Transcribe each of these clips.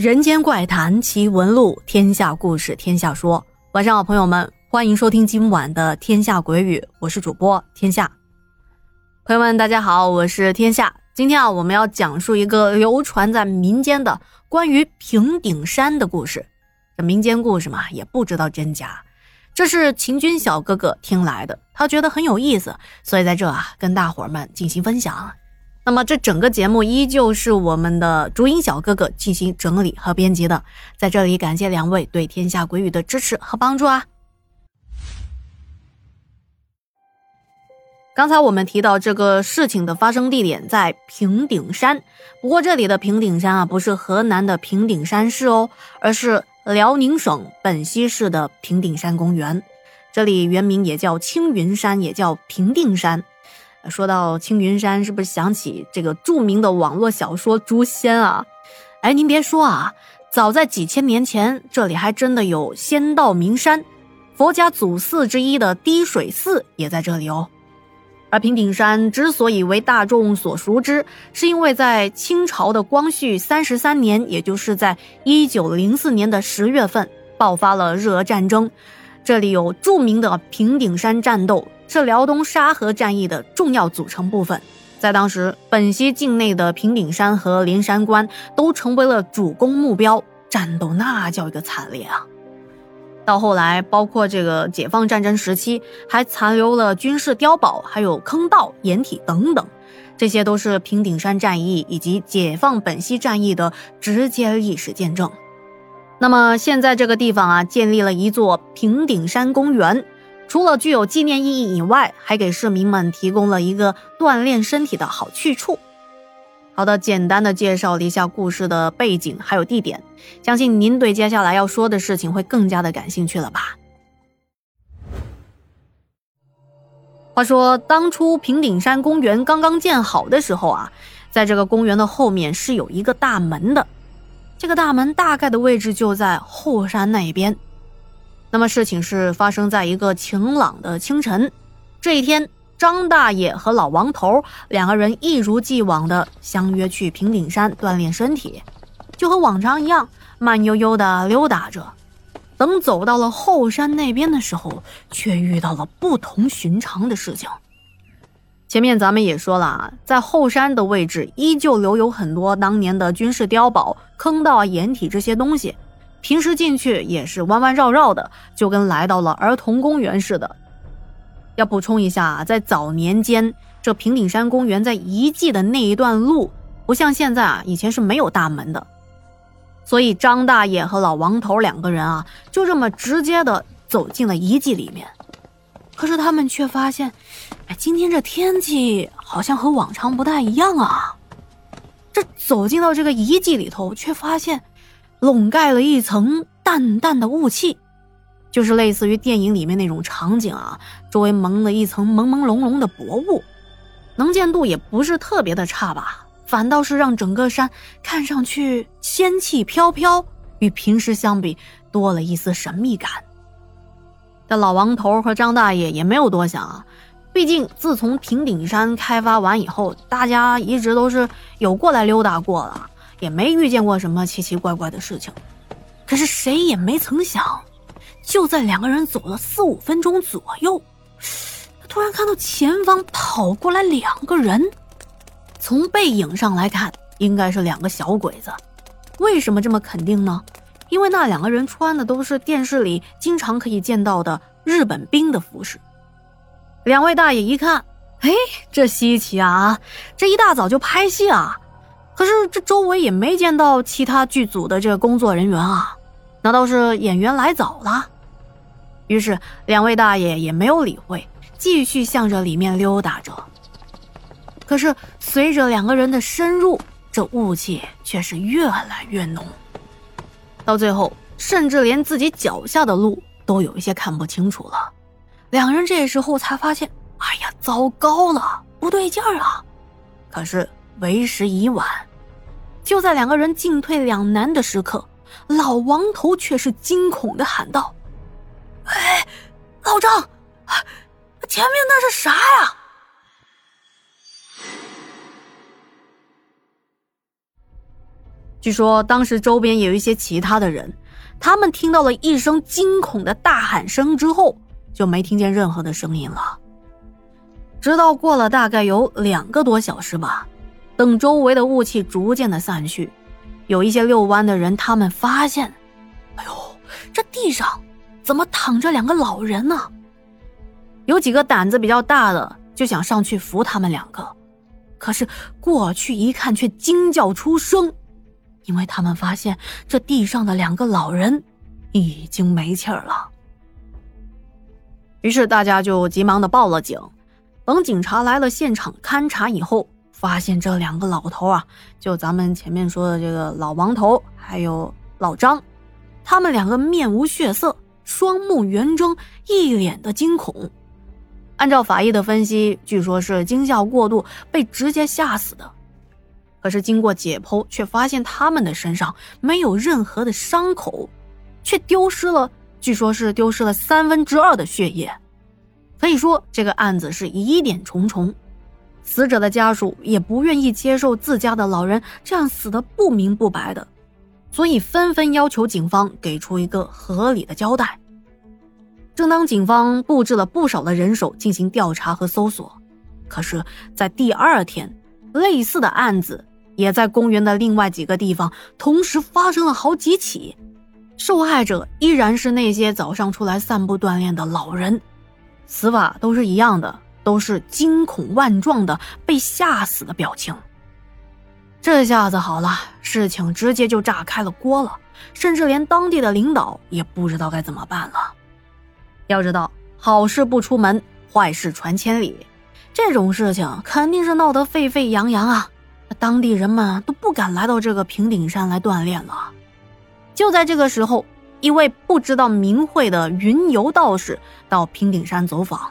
人间怪谈奇闻录，天下故事天下说。晚上好，朋友们，欢迎收听今晚的《天下鬼语》，我是主播天下。朋友们，大家好，我是天下。今天啊，我们要讲述一个流传在民间的关于平顶山的故事。这民间故事嘛，也不知道真假。这是秦军小哥哥听来的，他觉得很有意思，所以在这啊，跟大伙儿们进行分享。那么这整个节目依旧是我们的竹音小哥哥进行整理和编辑的，在这里感谢两位对天下鬼语的支持和帮助啊！刚才我们提到这个事情的发生地点在平顶山，不过这里的平顶山啊，不是河南的平顶山市哦，而是辽宁省本溪市的平顶山公园。这里原名也叫青云山，也叫平顶山。说到青云山，是不是想起这个著名的网络小说《诛仙》啊？哎，您别说啊，早在几千年前，这里还真的有仙道名山，佛家祖寺之一的滴水寺也在这里哦。而平顶山之所以为大众所熟知，是因为在清朝的光绪三十三年，也就是在一九零四年的十月份，爆发了日俄战争，这里有著名的平顶山战斗。是辽东沙河战役的重要组成部分，在当时，本溪境内的平顶山和连山关都成为了主攻目标，战斗那叫一个惨烈啊！到后来，包括这个解放战争时期，还残留了军事碉堡、还有坑道、掩体等等，这些都是平顶山战役以及解放本溪战役的直接历史见证。那么，现在这个地方啊，建立了一座平顶山公园。除了具有纪念意义以外，还给市民们提供了一个锻炼身体的好去处。好的，简单的介绍了一下故事的背景还有地点，相信您对接下来要说的事情会更加的感兴趣了吧？话说，当初平顶山公园刚刚建好的时候啊，在这个公园的后面是有一个大门的，这个大门大概的位置就在后山那一边。那么事情是发生在一个晴朗的清晨，这一天，张大爷和老王头两个人一如既往的相约去平顶山锻炼身体，就和往常一样，慢悠悠的溜达着。等走到了后山那边的时候，却遇到了不同寻常的事情。前面咱们也说了啊，在后山的位置依旧留有很多当年的军事碉堡、坑道、掩体这些东西。平时进去也是弯弯绕绕的，就跟来到了儿童公园似的。要补充一下，在早年间，这平顶山公园在遗迹的那一段路，不像现在啊，以前是没有大门的。所以张大爷和老王头两个人啊，就这么直接的走进了遗迹里面。可是他们却发现，哎，今天这天气好像和往常不太一样啊。这走进到这个遗迹里头，却发现。笼盖了一层淡淡的雾气，就是类似于电影里面那种场景啊，周围蒙了一层朦朦胧胧的薄雾，能见度也不是特别的差吧，反倒是让整个山看上去仙气飘飘，与平时相比多了一丝神秘感。这老王头和张大爷也没有多想啊，毕竟自从平顶山开发完以后，大家一直都是有过来溜达过的。也没遇见过什么奇奇怪怪的事情，可是谁也没曾想，就在两个人走了四五分钟左右，他突然看到前方跑过来两个人。从背影上来看，应该是两个小鬼子。为什么这么肯定呢？因为那两个人穿的都是电视里经常可以见到的日本兵的服饰。两位大爷一看，哎，这稀奇啊！这一大早就拍戏啊！可是这周围也没见到其他剧组的这个工作人员啊，难道是演员来早了？于是两位大爷也没有理会，继续向着里面溜达着。可是随着两个人的深入，这雾气却是越来越浓，到最后甚至连自己脚下的路都有一些看不清楚了。两人这时候才发现，哎呀，糟糕了，不对劲儿啊！可是为时已晚。就在两个人进退两难的时刻，老王头却是惊恐的喊道：“哎，老张，前面那是啥呀？”据说当时周边也有一些其他的人，他们听到了一声惊恐的大喊声之后，就没听见任何的声音了。直到过了大概有两个多小时吧，等周围的雾气逐渐的散去，有一些遛弯的人，他们发现，哎呦，这地上怎么躺着两个老人呢？有几个胆子比较大的就想上去扶他们两个，可是过去一看却惊叫出声，因为他们发现这地上的两个老人已经没气儿了。于是大家就急忙的报了警。等警察来了现场勘查以后，发现这两个老头啊，就咱们前面说的这个老王头还有老张，他们两个面无血色，双目圆睁，一脸的惊恐。按照法医的分析，据说是惊吓过度被直接吓死的。可是经过解剖，却发现他们的身上没有任何的伤口，却丢失了，据说是丢失了三分之二的血液。可以说，这个案子是疑点重重。死者的家属也不愿意接受自家的老人这样死的不明不白的，所以纷纷要求警方给出一个合理的交代。正当警方布置了不少的人手进行调查和搜索，可是，在第二天，类似的案子也在公园的另外几个地方同时发生了好几起，受害者依然是那些早上出来散步锻炼的老人，死法都是一样的，都是惊恐万状的被吓死的表情。这下子好了，事情直接就炸开了锅了，甚至连当地的领导也不知道该怎么办了。要知道，好事不出门，坏事传千里。这种事情肯定是闹得沸沸扬扬啊！当地人们都不敢来到这个平顶山来锻炼了。就在这个时候，一位不知道名讳的云游道士到平顶山走访，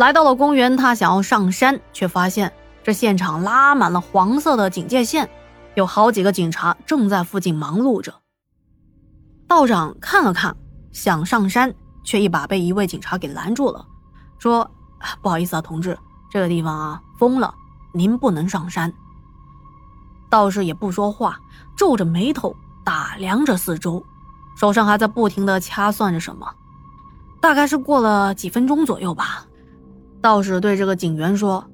来到了公园，他想要上山，却发现这现场拉满了黄色的警戒线，有好几个警察正在附近忙碌着。道长看了看，想上山。却一把被一位警察给拦住了，说：“不好意思啊，同志，这个地方啊封了，您不能上山。”道士也不说话，皱着眉头打量着四周，手上还在不停的掐算着什么。大概是过了几分钟左右吧，道士对这个警员说：“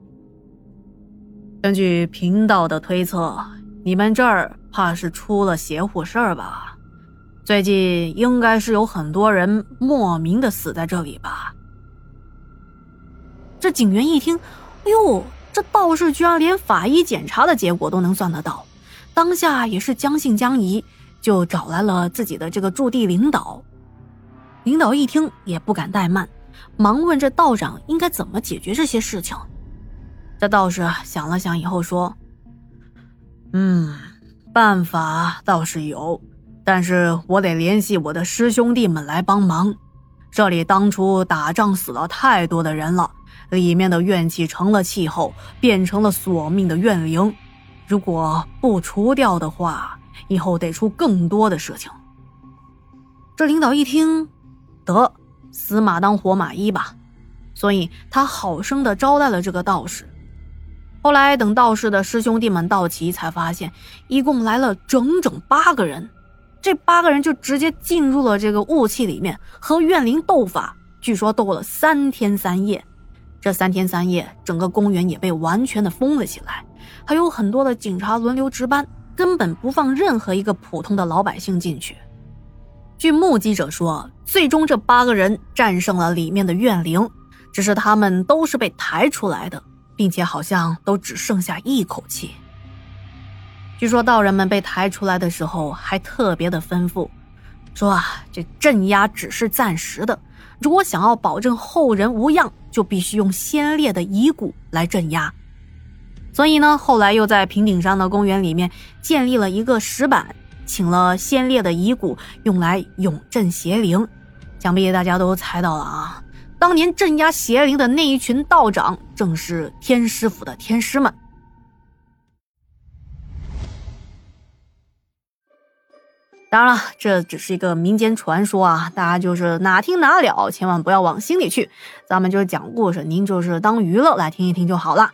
根据贫道的推测，你们这儿怕是出了邪乎事儿吧？”最近应该是有很多人莫名的死在这里吧？这警员一听，哎呦，这道士居然连法医检查的结果都能算得到，当下也是将信将疑，就找来了自己的这个驻地领导。领导一听也不敢怠慢，忙问这道长应该怎么解决这些事情。这道士想了想以后说：“嗯，办法倒是有。”但是我得联系我的师兄弟们来帮忙。这里当初打仗死了太多的人了，里面的怨气成了气候，变成了索命的怨灵。如果不除掉的话，以后得出更多的事情。这领导一听，得死马当活马医吧，所以他好生的招待了这个道士。后来等道士的师兄弟们到齐，才发现一共来了整整八个人。这八个人就直接进入了这个雾气里面，和怨灵斗法，据说斗了三天三夜。这三天三夜，整个公园也被完全的封了起来，还有很多的警察轮流值班，根本不放任何一个普通的老百姓进去。据目击者说，最终这八个人战胜了里面的怨灵，只是他们都是被抬出来的，并且好像都只剩下一口气。据说道人们被抬出来的时候，还特别的吩咐，说啊，这镇压只是暂时的，如果想要保证后人无恙，就必须用先烈的遗骨来镇压。所以呢，后来又在平顶山的公园里面建立了一个石板，请了先烈的遗骨用来永镇邪灵。想必大家都猜到了啊，当年镇压邪灵的那一群道长，正是天师府的天师们。当然了，这只是一个民间传说啊，大家就是哪听哪了，千万不要往心里去。咱们就是讲故事，您就是当娱乐来听一听就好了。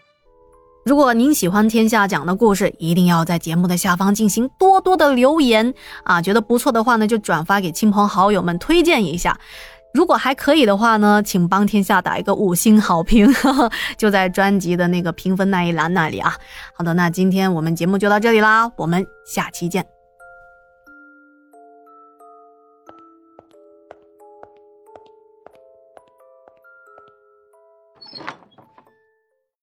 如果您喜欢天下讲的故事，一定要在节目的下方进行多多的留言啊！觉得不错的话呢，就转发给亲朋好友们推荐一下。如果还可以的话呢，请帮天下打一个五星好评，呵 呵就在专辑的那个评分那一栏那里啊。好的，那今天我们节目就到这里啦，我们下期见。